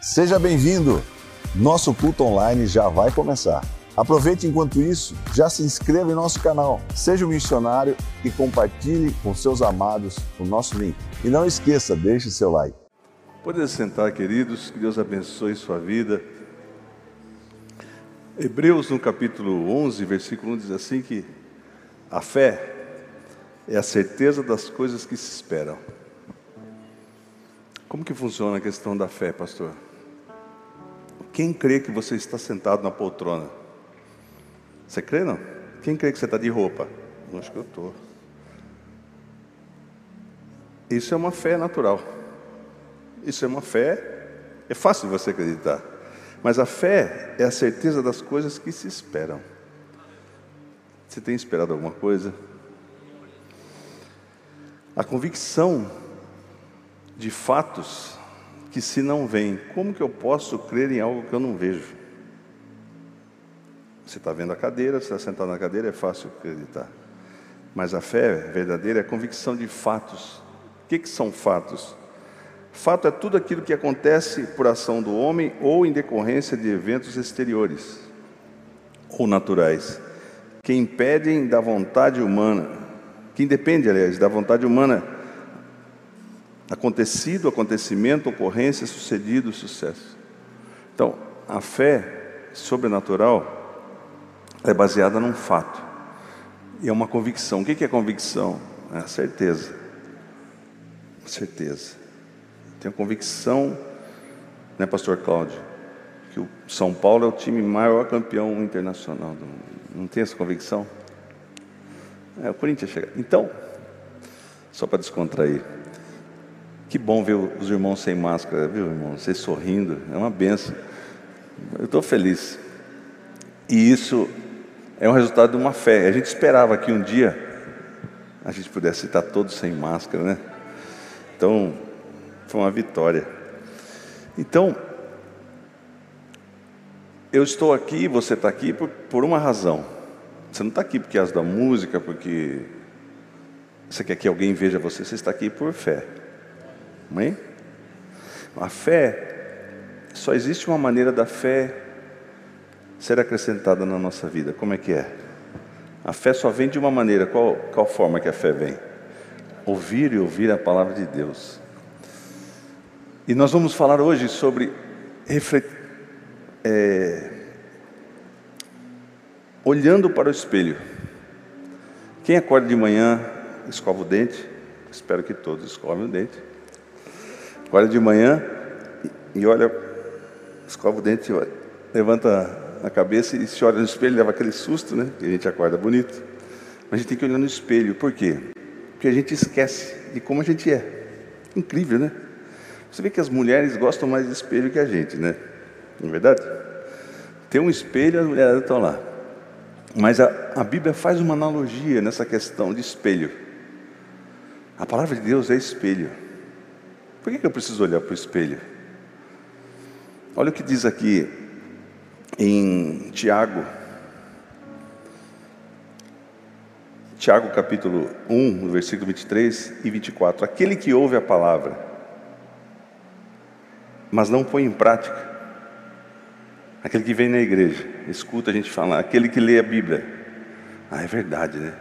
Seja bem-vindo! Nosso culto online já vai começar. Aproveite enquanto isso, já se inscreva em nosso canal, seja um missionário e compartilhe com seus amados o nosso link. E não esqueça, deixe seu like. Pode sentar, queridos, que Deus abençoe sua vida. Hebreus, no capítulo 11, versículo 1, diz assim que a fé é a certeza das coisas que se esperam. Como que funciona a questão da fé, pastor? Quem crê que você está sentado na poltrona? Você crê não? Quem crê que você está de roupa? Não acho que eu estou. Isso é uma fé natural. Isso é uma fé, é fácil de você acreditar. Mas a fé é a certeza das coisas que se esperam. Você tem esperado alguma coisa? A convicção de fatos que se não vem, como que eu posso crer em algo que eu não vejo? Você está vendo a cadeira, você está sentado na cadeira, é fácil acreditar. Mas a fé verdadeira é a convicção de fatos. O que, que são fatos? Fato é tudo aquilo que acontece por ação do homem ou em decorrência de eventos exteriores ou naturais, que impedem da vontade humana, que independe, aliás, da vontade humana acontecido, acontecimento, ocorrência, sucedido, sucesso. Então, a fé sobrenatural é baseada num fato e é uma convicção. O que é convicção? É a certeza. Certeza. Tenho convicção, né, Pastor Cláudio, que o São Paulo é o time maior campeão internacional. Não tem essa convicção? É, o Corinthians chega. Então, só para descontrair. Que bom ver os irmãos sem máscara, viu, irmão? Vocês sorrindo, é uma benção. Eu estou feliz. E isso é um resultado de uma fé. A gente esperava que um dia a gente pudesse estar todos sem máscara, né? Então, foi uma vitória. Então, eu estou aqui, você está aqui por, por uma razão. Você não está aqui porque é da música, porque você quer que alguém veja você, você está aqui por fé. Amém? A fé, só existe uma maneira da fé ser acrescentada na nossa vida. Como é que é? A fé só vem de uma maneira. Qual, qual forma que a fé vem? Ouvir e ouvir a palavra de Deus. E nós vamos falar hoje sobre é, olhando para o espelho. Quem acorda de manhã, escova o dente. Espero que todos escovem o dente. Acorda de manhã e olha, escova o dente, levanta a cabeça e se olha no espelho, leva aquele susto, né? A gente acorda bonito. Mas a gente tem que olhar no espelho. Por quê? Porque a gente esquece de como a gente é. Incrível, né? Você vê que as mulheres gostam mais de espelho que a gente, né? Não é verdade? Tem um espelho as mulheres estão lá. Mas a, a Bíblia faz uma analogia nessa questão de espelho. A palavra de Deus é espelho. Por que, eu preciso olhar para o espelho? Olha o que diz aqui em Tiago. Tiago capítulo 1, no versículo 23 e 24. Aquele que ouve a palavra, mas não põe em prática. Aquele que vem na igreja, escuta a gente falar, aquele que lê a Bíblia. Ah, é verdade, né?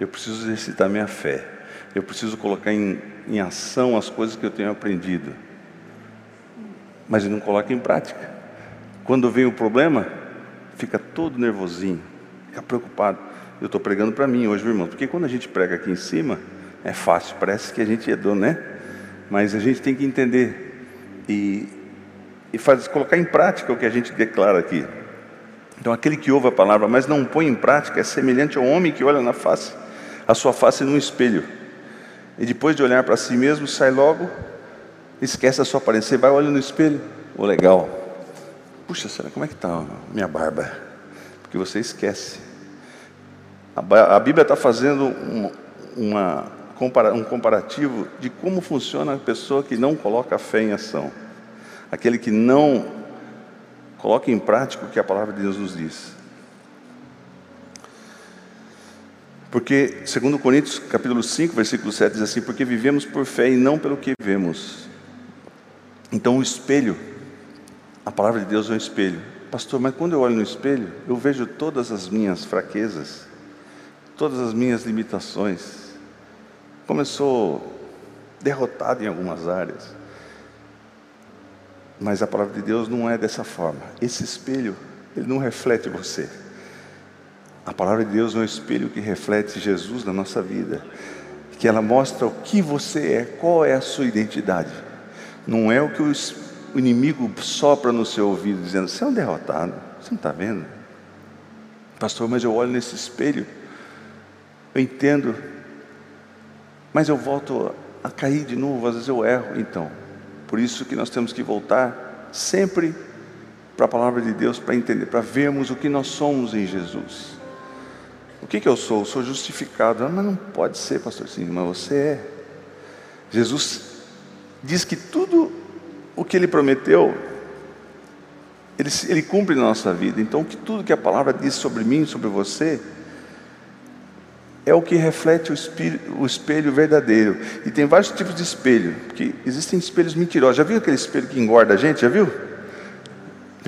Eu preciso exercitar minha fé. Eu preciso colocar em, em ação as coisas que eu tenho aprendido. Mas ele não coloca em prática. Quando vem o problema, fica todo nervosinho, fica preocupado. Eu estou pregando para mim hoje, irmão, porque quando a gente prega aqui em cima, é fácil, parece que a gente é dono, né? Mas a gente tem que entender e, e faz, colocar em prática o que a gente declara aqui. Então, aquele que ouve a palavra, mas não põe em prática, é semelhante ao homem que olha na face, a sua face num espelho. E depois de olhar para si mesmo, sai logo, esquece a sua aparência, vai olhando no espelho. O oh, legal, Puxa, será como é que está minha barba? Porque você esquece. A, a Bíblia está fazendo um, uma, um comparativo de como funciona a pessoa que não coloca a fé em ação. Aquele que não coloca em prática o que a palavra de Deus nos diz. Porque, segundo Coríntios, capítulo 5, versículo 7, diz assim, porque vivemos por fé e não pelo que vemos. Então o espelho A palavra de Deus é um espelho. Pastor, mas quando eu olho no espelho, eu vejo todas as minhas fraquezas, todas as minhas limitações. Como eu sou derrotado em algumas áreas. Mas a palavra de Deus não é dessa forma. Esse espelho, ele não reflete você. A palavra de Deus é um espelho que reflete Jesus na nossa vida, que ela mostra o que você é, qual é a sua identidade. Não é o que o inimigo sopra no seu ouvido dizendo: "Você é um derrotado, você não está vendo?" Pastor, mas eu olho nesse espelho, eu entendo, mas eu volto a cair de novo, às vezes eu erro, então. Por isso que nós temos que voltar sempre para a palavra de Deus para entender, para vermos o que nós somos em Jesus. O que, que eu sou? Eu sou justificado. Ah, mas não pode ser, pastor Sim, mas você é. Jesus diz que tudo o que ele prometeu, ele, ele cumpre na nossa vida. Então, que tudo que a palavra diz sobre mim, sobre você, é o que reflete o, espelho, o espelho verdadeiro. E tem vários tipos de espelho, porque existem espelhos mentirosos. Já viu aquele espelho que engorda a gente? Já viu?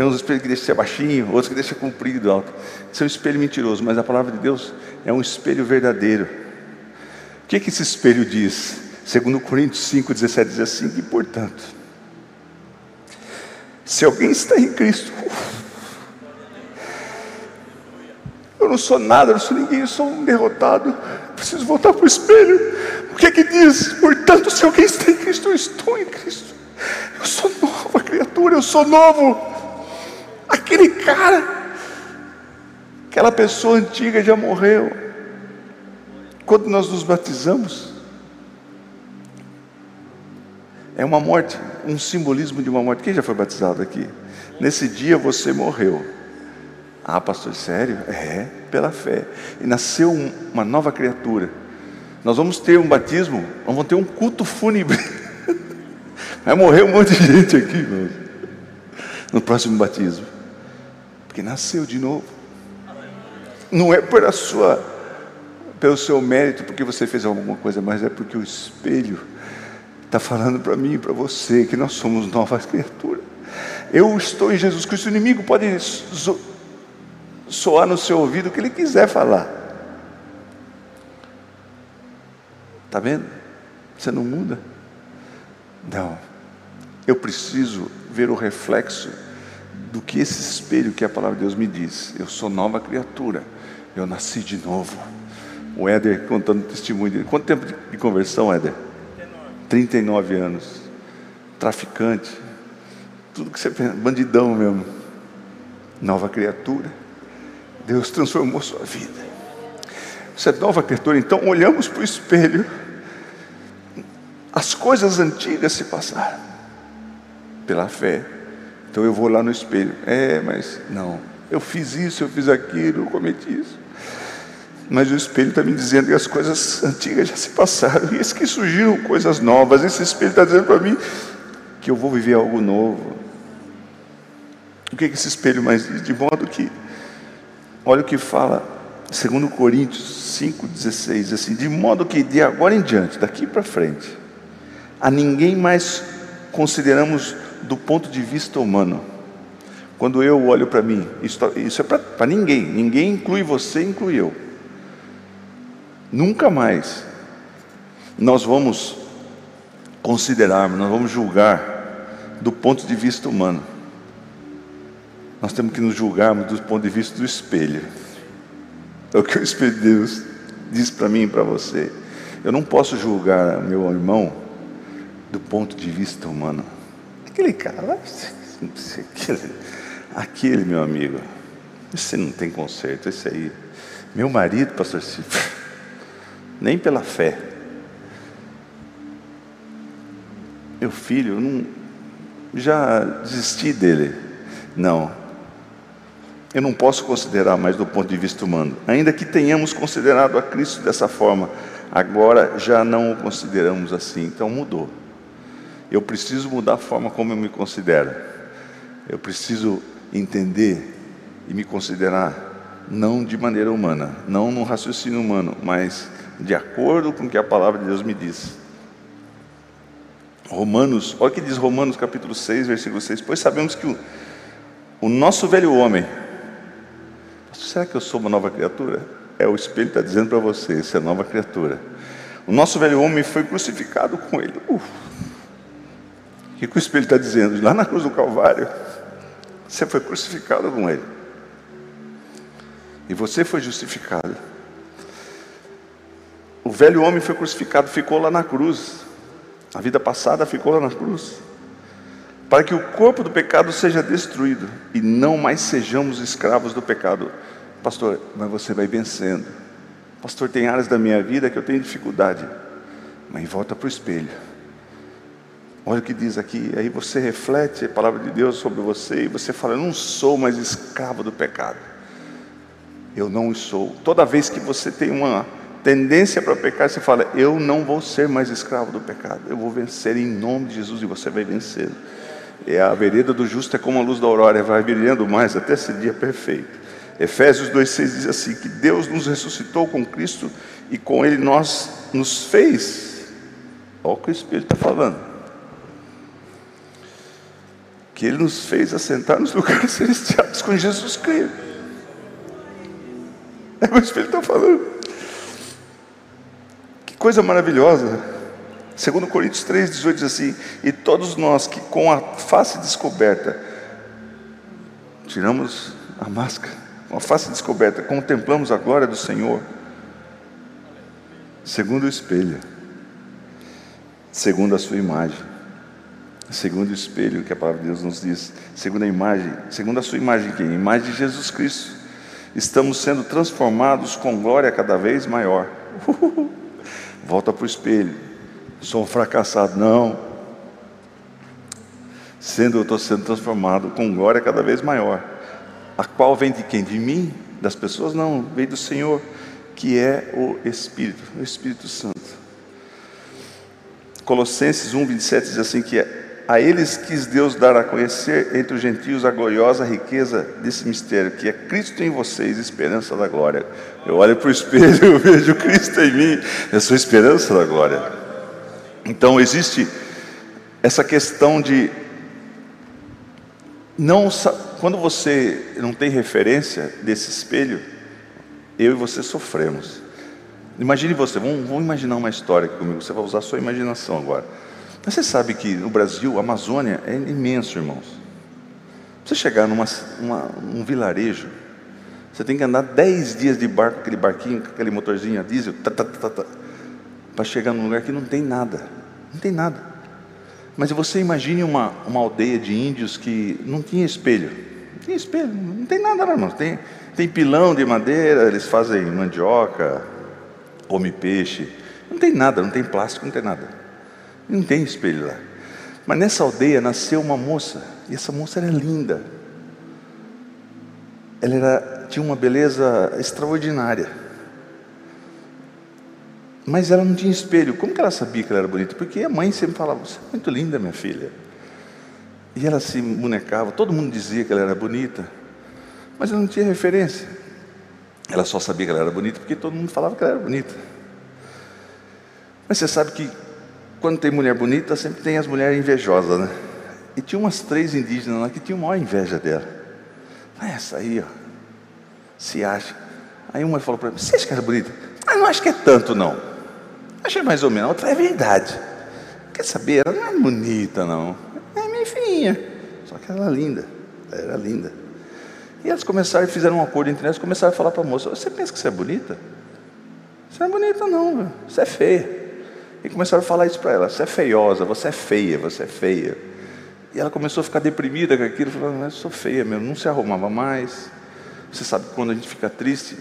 Tem uns espelhos que deixam ser baixinho, outros que deixam comprido, alto. Isso é um espelho mentiroso, mas a palavra de Deus é um espelho verdadeiro. O que, que esse espelho diz? Segundo Coríntios 5, 17 diz assim, que portanto, se alguém está em Cristo, eu não sou nada, eu não sou ninguém, eu sou um derrotado, preciso voltar para o espelho. O que é que diz? Portanto, se alguém está em Cristo, eu estou em Cristo. Eu sou nova criatura, eu sou novo. Aquele cara, aquela pessoa antiga já morreu. Quando nós nos batizamos, é uma morte, um simbolismo de uma morte. Quem já foi batizado aqui? Nesse dia você morreu. Ah, pastor, sério? É, pela fé. E nasceu uma nova criatura. Nós vamos ter um batismo, vamos ter um culto fúnebre. Vai morrer um monte de gente aqui, irmãos, no próximo batismo porque nasceu de novo. Não é por a sua, pelo seu mérito, porque você fez alguma coisa, mas é porque o espelho está falando para mim e para você que nós somos novas criaturas. Eu estou em Jesus Cristo. O inimigo pode soar no seu ouvido o que ele quiser falar. Está vendo? Você não muda? Não. Eu preciso ver o reflexo do que esse espelho que a palavra de Deus me diz. Eu sou nova criatura, eu nasci de novo. O Éder contando testemunho dele. Quanto tempo de conversão, Éder? 39 anos. Traficante. Tudo que você pensa, bandidão mesmo. Nova criatura. Deus transformou sua vida. Você é nova criatura, então olhamos para o espelho. As coisas antigas se passaram. Pela fé então eu vou lá no espelho. É, mas não. Eu fiz isso, eu fiz aquilo, eu cometi isso. Mas o espelho está me dizendo que as coisas antigas já se passaram. E esse que surgiram coisas novas. Esse espelho está dizendo para mim que eu vou viver algo novo. O que, que esse espelho mais diz? De modo que, olha o que fala, segundo Coríntios 5,16, assim, de modo que de agora em diante, daqui para frente, a ninguém mais consideramos do ponto de vista humano. Quando eu olho para mim, isso, é para ninguém, ninguém inclui você, inclui eu. Nunca mais nós vamos considerar, nós vamos julgar do ponto de vista humano. Nós temos que nos julgarmos do ponto de vista do espelho. É o que o Espírito de Deus diz para mim e para você. Eu não posso julgar meu irmão do ponto de vista humano. Aquele cara aquele, aquele meu amigo, esse não tem conserto, esse aí. Meu marido, pastor Cifra, nem pela fé. Meu filho, eu não, já desisti dele. Não. Eu não posso considerar mais do ponto de vista humano. Ainda que tenhamos considerado a Cristo dessa forma, agora já não o consideramos assim. Então mudou. Eu preciso mudar a forma como eu me considero. Eu preciso entender e me considerar não de maneira humana, não no raciocínio humano, mas de acordo com o que a palavra de Deus me diz. Romanos, olha o que diz Romanos capítulo 6, versículo 6. Pois sabemos que o, o nosso velho homem, será que eu sou uma nova criatura? É, o Espelho está dizendo para você, você é nova criatura. O nosso velho homem foi crucificado com ele. Uf. Que, que o Espelho está dizendo? Lá na cruz do Calvário, você foi crucificado com ele. E você foi justificado. O velho homem foi crucificado, ficou lá na cruz. A vida passada ficou lá na cruz. Para que o corpo do pecado seja destruído e não mais sejamos escravos do pecado. Pastor, mas você vai vencendo. Pastor, tem áreas da minha vida que eu tenho dificuldade. Mas volta para o espelho. Olha o que diz aqui. Aí você reflete a palavra de Deus sobre você e você fala: Eu não sou mais escravo do pecado. Eu não sou. Toda vez que você tem uma tendência para pecar, você fala: Eu não vou ser mais escravo do pecado, eu vou vencer em nome de Jesus e você vai vencer. E a vereda do justo é como a luz da aurora, vai brilhando mais até esse dia perfeito. Efésios 2,6 diz assim: que Deus nos ressuscitou com Cristo e com Ele nós nos fez. Olha o que o Espírito está falando. Que Ele nos fez assentar nos lugares celestiais com Jesus Cristo. É o que Espírito está falando coisa maravilhosa. Segundo Coríntios 3, 18 diz assim: E todos nós que com a face descoberta, tiramos a máscara, com a face descoberta, contemplamos a glória do Senhor, segundo o espelho, segundo a sua imagem, segundo o espelho que a palavra de Deus nos diz, segundo a imagem, segundo a sua imagem, que é a imagem de Jesus Cristo, estamos sendo transformados com glória cada vez maior. Volta para o espelho. Sou um fracassado. Não. Sendo eu estou sendo transformado com glória cada vez maior. A qual vem de quem? De mim? Das pessoas? Não, vem do Senhor, que é o Espírito, o Espírito Santo. Colossenses 1, 27 diz assim: que é a eles quis Deus dar a conhecer entre os gentios a gloriosa riqueza desse mistério, que é Cristo em vocês, esperança da glória. Eu olho para o espelho e vejo Cristo em mim, eu sou esperança da glória. Então existe essa questão de não quando você não tem referência desse espelho, eu e você sofremos. Imagine você, vamos, vamos imaginar uma história comigo, você vai usar a sua imaginação agora. Você sabe que no Brasil, a Amazônia é imenso, irmãos. Você chegar num um vilarejo, você tem que andar 10 dias de barco, aquele barquinho, aquele motorzinho a diesel, tá, tá, tá, para chegar num lugar que não tem nada. Não tem nada. Mas você imagine uma, uma aldeia de índios que não tinha espelho. Não tinha espelho, não tem nada lá, irmãos. Tem, tem pilão de madeira, eles fazem mandioca, come peixe. Não tem nada, não tem plástico, não tem nada. Não tem espelho lá. Mas nessa aldeia nasceu uma moça, e essa moça era linda. Ela era, tinha uma beleza extraordinária. Mas ela não tinha espelho. Como que ela sabia que ela era bonita? Porque a mãe sempre falava: Você é muito linda, minha filha. E ela se bonecava, todo mundo dizia que ela era bonita, mas ela não tinha referência. Ela só sabia que ela era bonita porque todo mundo falava que ela era bonita. Mas você sabe que quando tem mulher bonita, sempre tem as mulheres invejosas, né? E tinha umas três indígenas lá que tinham maior inveja dela. Ah, essa aí, ó, se acha. Aí uma falou para mim: Você acha que é bonita? Ah, não acho que é tanto, não. Achei mais ou menos. A outra é verdade. Quer saber? Ela não é bonita, não. É minha filhinha. Só que ela era linda. Ela era linda. E elas começaram, fizeram um acordo entre elas, começaram a falar para a moça: Você pensa que você é bonita? Você não é bonita, não. Você é feia. E começaram a falar isso para ela: você é feiosa, você é feia, você é feia. E ela começou a ficar deprimida com aquilo, falando: eu sou feia mesmo, não se arrumava mais. Você sabe que quando a gente fica triste,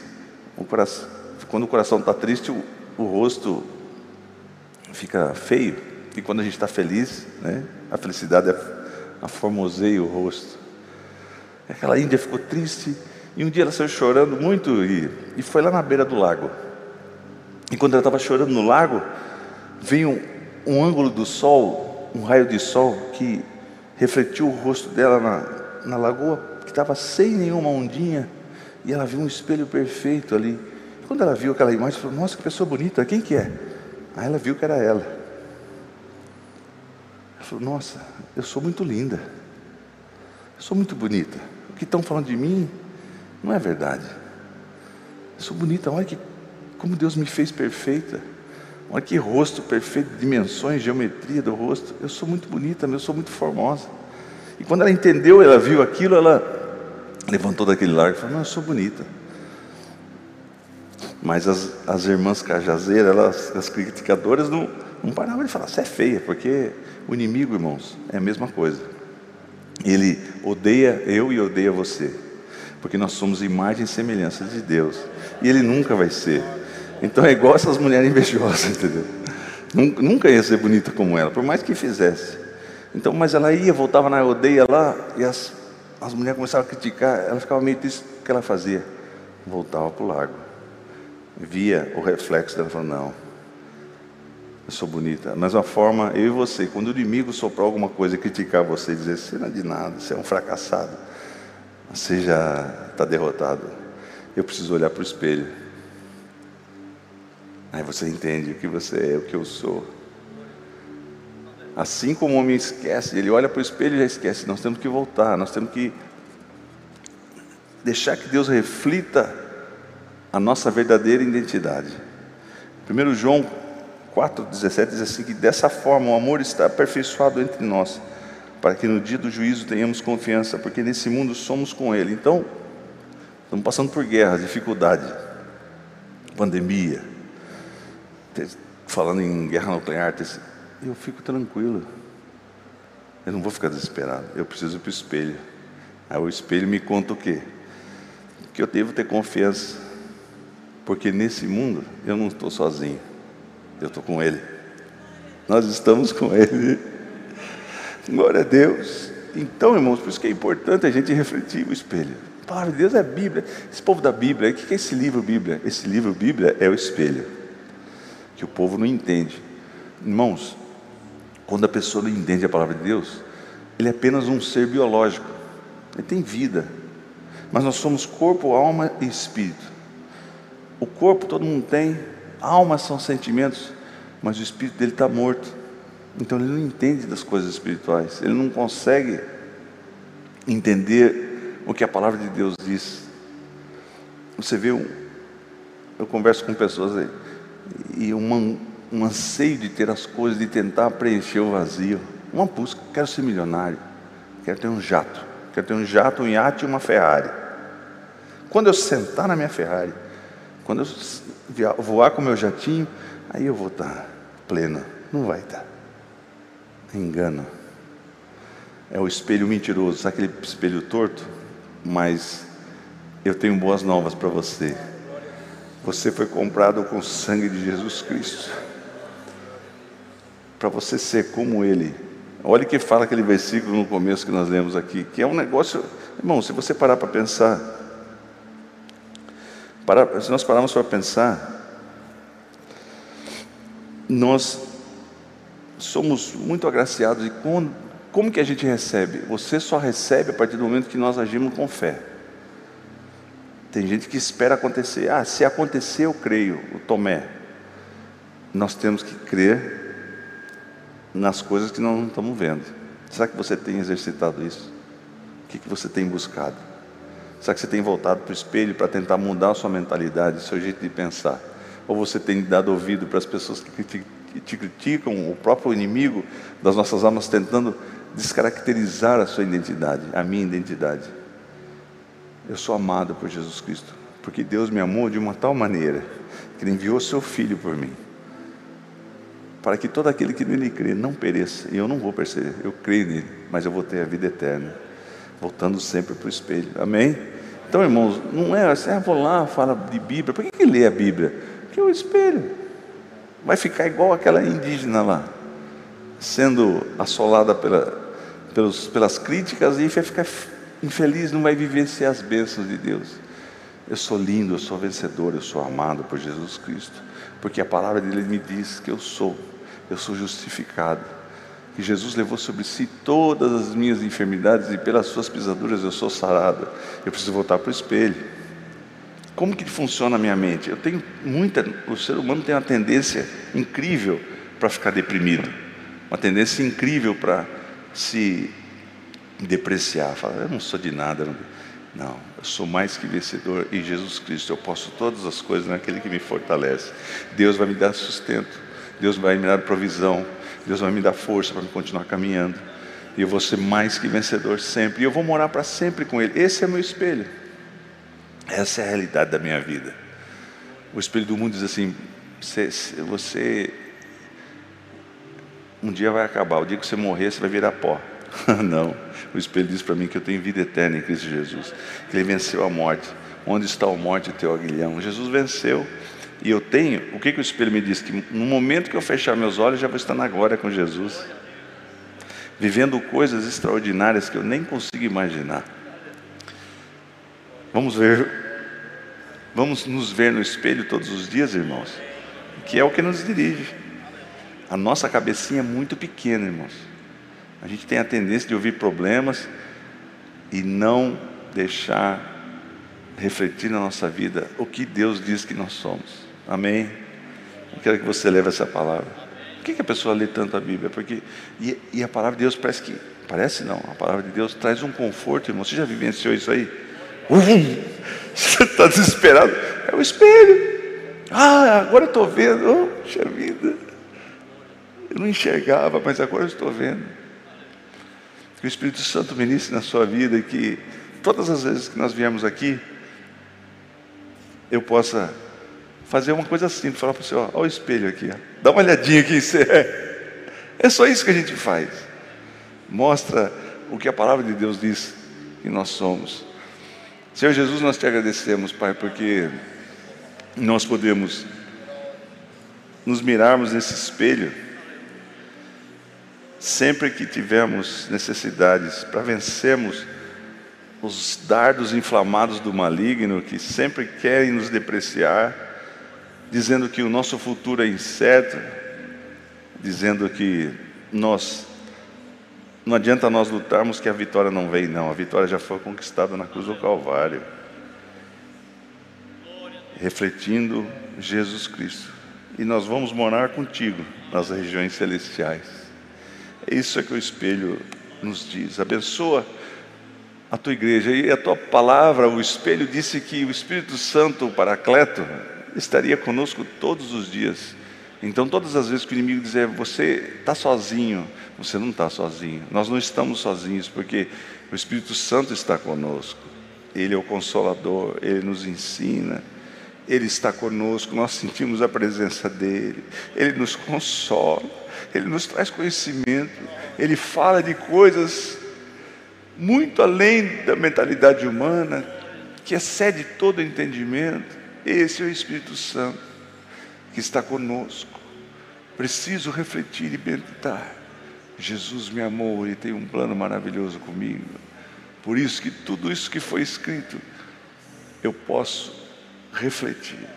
o coração, quando o coração está triste, o, o, rosto fica feio. E quando a gente está feliz, né, a felicidade aformoseia o rosto. Aquela índia ficou triste. E um dia ela saiu chorando muito e, e foi lá na beira do lago. E quando ela estava chorando no lago, veio um, um ângulo do sol, um raio de sol que refletiu o rosto dela na, na lagoa, que estava sem nenhuma ondinha, e ela viu um espelho perfeito ali. Quando ela viu aquela imagem, falou: Nossa, que pessoa bonita, quem que é? Aí ela viu que era ela. falou: Nossa, eu sou muito linda, eu sou muito bonita. O que estão falando de mim não é verdade. Eu sou bonita, olha que, como Deus me fez perfeita. Olha que rosto perfeito, dimensões, geometria do rosto. Eu sou muito bonita, eu sou muito formosa. E quando ela entendeu, ela viu aquilo, ela levantou daquele largo e falou: Não, eu sou bonita. Mas as, as irmãs cajazeiras, elas, as criticadoras, não, não paravam de falar: Você é feia, porque o inimigo, irmãos, é a mesma coisa. Ele odeia eu e odeia você, porque nós somos imagem e semelhança de Deus, e ele nunca vai ser. Então é igual essas mulheres invejosas, entendeu? Nunca ia ser bonita como ela, por mais que fizesse. Então, mas ela ia, voltava na aldeia lá, e as, as mulheres começavam a criticar, ela ficava meio triste, o que ela fazia? Voltava para o lago. Via o reflexo dela, falando, não, eu sou bonita. Da mesma forma, eu e você, quando o inimigo soprar alguma coisa e criticar você, dizer, você não é de nada, você é um fracassado, você já está derrotado. Eu preciso olhar para o espelho Aí você entende o que você é, o que eu sou. Assim como o homem esquece, ele olha para o espelho e já esquece. Nós temos que voltar, nós temos que deixar que Deus reflita a nossa verdadeira identidade. 1 João 4,17 diz assim: que dessa forma o amor está aperfeiçoado entre nós, para que no dia do juízo tenhamos confiança, porque nesse mundo somos com Ele. Então, estamos passando por guerra, dificuldade, pandemia, falando em guerra nuclear, eu fico tranquilo. Eu não vou ficar desesperado. Eu preciso ir para o espelho. Aí o espelho me conta o quê? Que eu devo ter confiança. Porque nesse mundo eu não estou sozinho. Eu estou com Ele. Nós estamos com Ele. Glória a Deus. Então, irmãos, por isso que é importante a gente refletir o espelho. A palavra de Deus é a Bíblia. Esse povo da Bíblia, o que é esse livro Bíblia? Esse livro Bíblia é o espelho que o povo não entende. Irmãos, quando a pessoa não entende a palavra de Deus, ele é apenas um ser biológico, ele tem vida, mas nós somos corpo, alma e espírito. O corpo todo mundo tem, a alma são sentimentos, mas o espírito dele está morto. Então ele não entende das coisas espirituais, ele não consegue entender o que a palavra de Deus diz. Você vê, eu converso com pessoas aí, e uma, um anseio de ter as coisas, de tentar preencher o vazio. Uma busca, quero ser milionário, quero ter um jato, quero ter um jato, um iate e uma Ferrari. Quando eu sentar na minha Ferrari, quando eu voar com o meu jatinho, aí eu vou estar pleno. Não vai estar. Engano. É o espelho mentiroso, sabe aquele espelho torto? Mas eu tenho boas novas para você. Você foi comprado com o sangue de Jesus Cristo. Para você ser como Ele. Olha que fala aquele versículo no começo que nós lemos aqui, que é um negócio, irmão, se você parar para pensar, para, se nós pararmos para pensar, nós somos muito agraciados e como, como que a gente recebe? Você só recebe a partir do momento que nós agimos com fé. Tem gente que espera acontecer. Ah, se acontecer, eu creio. O Tomé. Nós temos que crer nas coisas que nós não estamos vendo. Será que você tem exercitado isso? O que, que você tem buscado? Será que você tem voltado para o espelho para tentar mudar a sua mentalidade, seu jeito de pensar? Ou você tem dado ouvido para as pessoas que te criticam, o próprio inimigo das nossas almas tentando descaracterizar a sua identidade, a minha identidade? Eu sou amado por Jesus Cristo, porque Deus me amou de uma tal maneira que Ele enviou seu Filho por mim, para que todo aquele que nele crê não pereça. E eu não vou perceber, eu creio nele, mas eu vou ter a vida eterna, voltando sempre para o espelho. Amém? Então, irmãos, não é assim, ah, vou lá, fala de Bíblia. Por que, que lê a Bíblia? Porque é o espelho. Vai ficar igual aquela indígena lá, sendo assolada pela, pelos, pelas críticas e vai ficar infeliz não vai vivenciar as bênçãos de Deus. Eu sou lindo, eu sou vencedor, eu sou amado por Jesus Cristo, porque a palavra dele me diz que eu sou, eu sou justificado, que Jesus levou sobre si todas as minhas enfermidades e pelas suas pisaduras eu sou sarado. Eu preciso voltar para o espelho. Como que funciona a minha mente? Eu tenho muita, o ser humano tem uma tendência incrível para ficar deprimido. uma tendência incrível para se depreciar, falar, eu não sou de nada. Não, eu sou mais que vencedor em Jesus Cristo. Eu posso todas as coisas naquele que me fortalece. Deus vai me dar sustento, Deus vai me dar provisão, Deus vai me dar força para continuar caminhando. E eu vou ser mais que vencedor sempre. E eu vou morar para sempre com Ele. Esse é meu espelho. Essa é a realidade da minha vida. O espelho do mundo diz assim: você, você um dia vai acabar. O dia que você morrer, você vai virar pó. Não. O espelho diz para mim que eu tenho vida eterna em Cristo Jesus. Que Ele venceu a morte. Onde está a morte, teu aguilhão? Jesus venceu. E eu tenho, o que, que o espelho me diz? Que no momento que eu fechar meus olhos, já vou estar na glória com Jesus. Vivendo coisas extraordinárias que eu nem consigo imaginar. Vamos ver, vamos nos ver no espelho todos os dias, irmãos. Que é o que nos dirige. A nossa cabecinha é muito pequena, irmãos. A gente tem a tendência de ouvir problemas e não deixar refletir na nossa vida o que Deus diz que nós somos. Amém? Eu quero que você leve essa palavra. Por que, que a pessoa lê tanto a Bíblia? Porque e, e, a palavra de Deus parece que parece não. A palavra de Deus traz um conforto, irmão. Você já vivenciou isso aí? você está desesperado? É o espelho. Ah, agora eu estou vendo. Oh, vida. Eu não enxergava, mas agora eu estou vendo. Que o Espírito Santo ministre na sua vida e que todas as vezes que nós viemos aqui, eu possa fazer uma coisa simples, falar para você, ó, ó o espelho aqui, ó. dá uma olhadinha aqui, você é. É só isso que a gente faz. Mostra o que a palavra de Deus diz que nós somos. Senhor Jesus, nós te agradecemos, Pai, porque nós podemos nos mirarmos nesse espelho sempre que tivermos necessidades para vencermos os dardos inflamados do maligno que sempre querem nos depreciar, dizendo que o nosso futuro é incerto, dizendo que nós não adianta nós lutarmos que a vitória não vem, não, a vitória já foi conquistada na cruz do Calvário. Refletindo Jesus Cristo. E nós vamos morar contigo nas regiões celestiais. É isso que o espelho nos diz. Abençoa a tua igreja. E a tua palavra, o espelho, disse que o Espírito Santo, o Paracleto, estaria conosco todos os dias. Então, todas as vezes que o inimigo dizer você está sozinho, você não está sozinho. Nós não estamos sozinhos, porque o Espírito Santo está conosco. Ele é o consolador, ele nos ensina, ele está conosco, nós sentimos a presença dele, ele nos consola, ele nos traz conhecimento, ele fala de coisas muito além da mentalidade humana, que excede todo entendimento. Esse é o Espírito Santo que está conosco. Preciso refletir e meditar. Jesus me amou e tem um plano maravilhoso comigo. Por isso que tudo isso que foi escrito, eu posso refletir,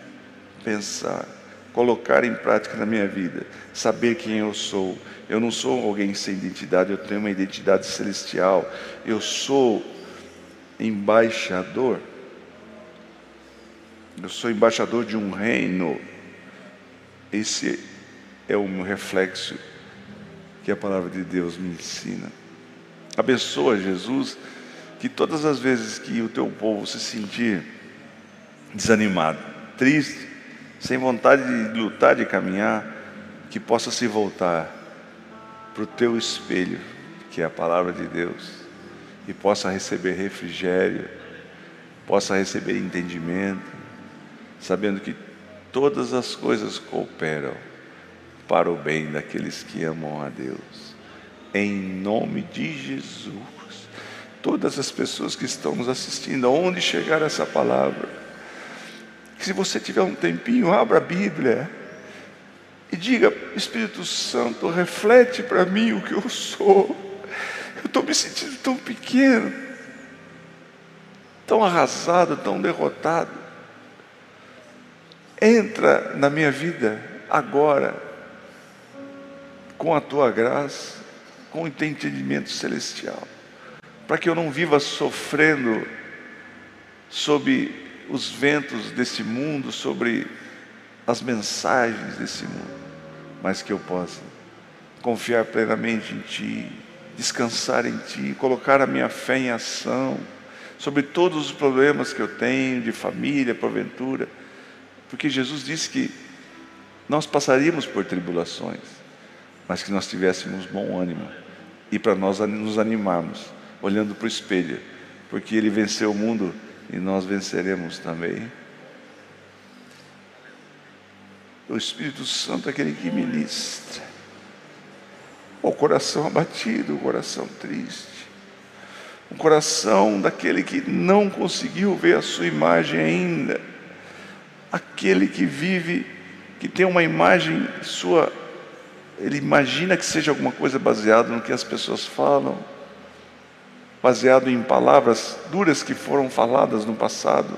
pensar, colocar em prática na minha vida, saber quem eu sou. Eu não sou alguém sem identidade, eu tenho uma identidade celestial. Eu sou embaixador. Eu sou embaixador de um reino. Esse é o reflexo que a palavra de Deus me ensina. Abençoa Jesus, que todas as vezes que o teu povo se sentir desanimado, triste, sem vontade de lutar, de caminhar, que possa se voltar para o teu espelho, que é a palavra de Deus, e possa receber refrigério, possa receber entendimento, sabendo que todas as coisas cooperam para o bem daqueles que amam a Deus. Em nome de Jesus. Todas as pessoas que estão nos assistindo, aonde chegar essa palavra, se você tiver um tempinho, abra a Bíblia e diga: Espírito Santo, reflete para mim o que eu sou. Eu estou me sentindo tão pequeno, tão arrasado, tão derrotado. Entra na minha vida agora, com a tua graça, com o entendimento celestial, para que eu não viva sofrendo sob os ventos desse mundo, sobre as mensagens desse mundo, mas que eu possa confiar plenamente em Ti, descansar em Ti, colocar a minha fé em ação sobre todos os problemas que eu tenho de família, porventura, porque Jesus disse que nós passaríamos por tribulações, mas que nós tivéssemos bom ânimo e para nós nos animarmos, olhando para o espelho, porque Ele venceu o mundo e nós venceremos também. O Espírito Santo é aquele que ministra. O coração abatido, o coração triste. O coração daquele que não conseguiu ver a sua imagem ainda. Aquele que vive, que tem uma imagem sua, ele imagina que seja alguma coisa baseada no que as pessoas falam, baseado em palavras duras que foram faladas no passado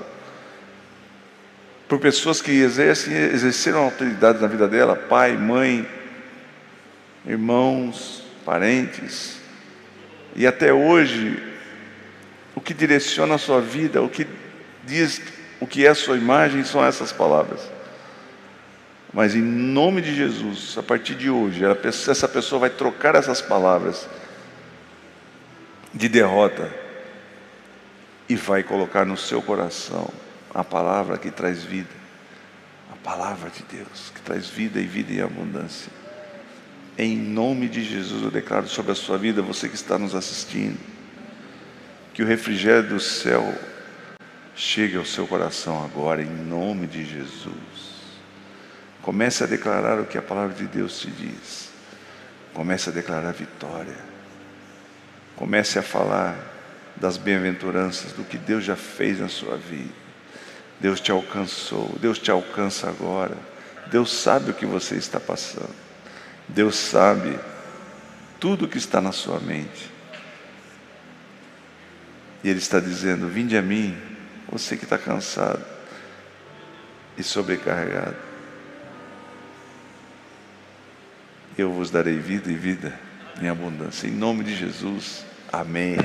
por pessoas que exercem, exerceram autoridade na vida dela, pai, mãe, irmãos, parentes. E até hoje, o que direciona a sua vida, o que diz o que é a sua imagem, são essas palavras. Mas em nome de Jesus, a partir de hoje, essa pessoa vai trocar essas palavras de derrota e vai colocar no seu coração a palavra que traz vida, a palavra de Deus que traz vida e vida em abundância. Em nome de Jesus eu declaro sobre a sua vida, você que está nos assistindo, que o refrigério do céu chegue ao seu coração agora, em nome de Jesus. Comece a declarar o que a palavra de Deus te diz. Comece a declarar vitória. Comece a falar das bem-aventuranças, do que Deus já fez na sua vida. Deus te alcançou, Deus te alcança agora. Deus sabe o que você está passando. Deus sabe tudo o que está na sua mente. E Ele está dizendo: Vinde a mim, você que está cansado e sobrecarregado. Eu vos darei vida e vida em abundância. Em nome de Jesus. Amém.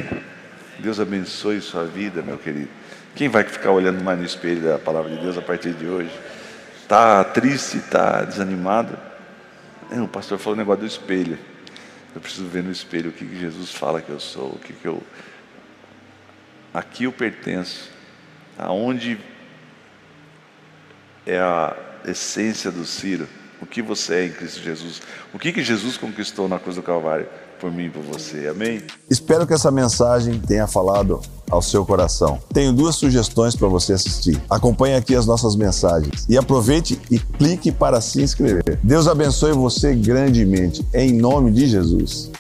Deus abençoe sua vida, meu querido. Quem vai ficar olhando mais no espelho da palavra de Deus a partir de hoje? Está triste, está desanimado? o pastor falou o negócio do espelho. Eu preciso ver no espelho o que, que Jesus fala que eu sou, o que, que eu. Aqui eu pertenço. Aonde é a essência do Ciro? O que você é em Cristo Jesus? O que, que Jesus conquistou na cruz do Calvário? por mim e por você. Amém? Espero que essa mensagem tenha falado ao seu coração. Tenho duas sugestões para você assistir. Acompanhe aqui as nossas mensagens e aproveite e clique para se inscrever. Deus abençoe você grandemente, em nome de Jesus.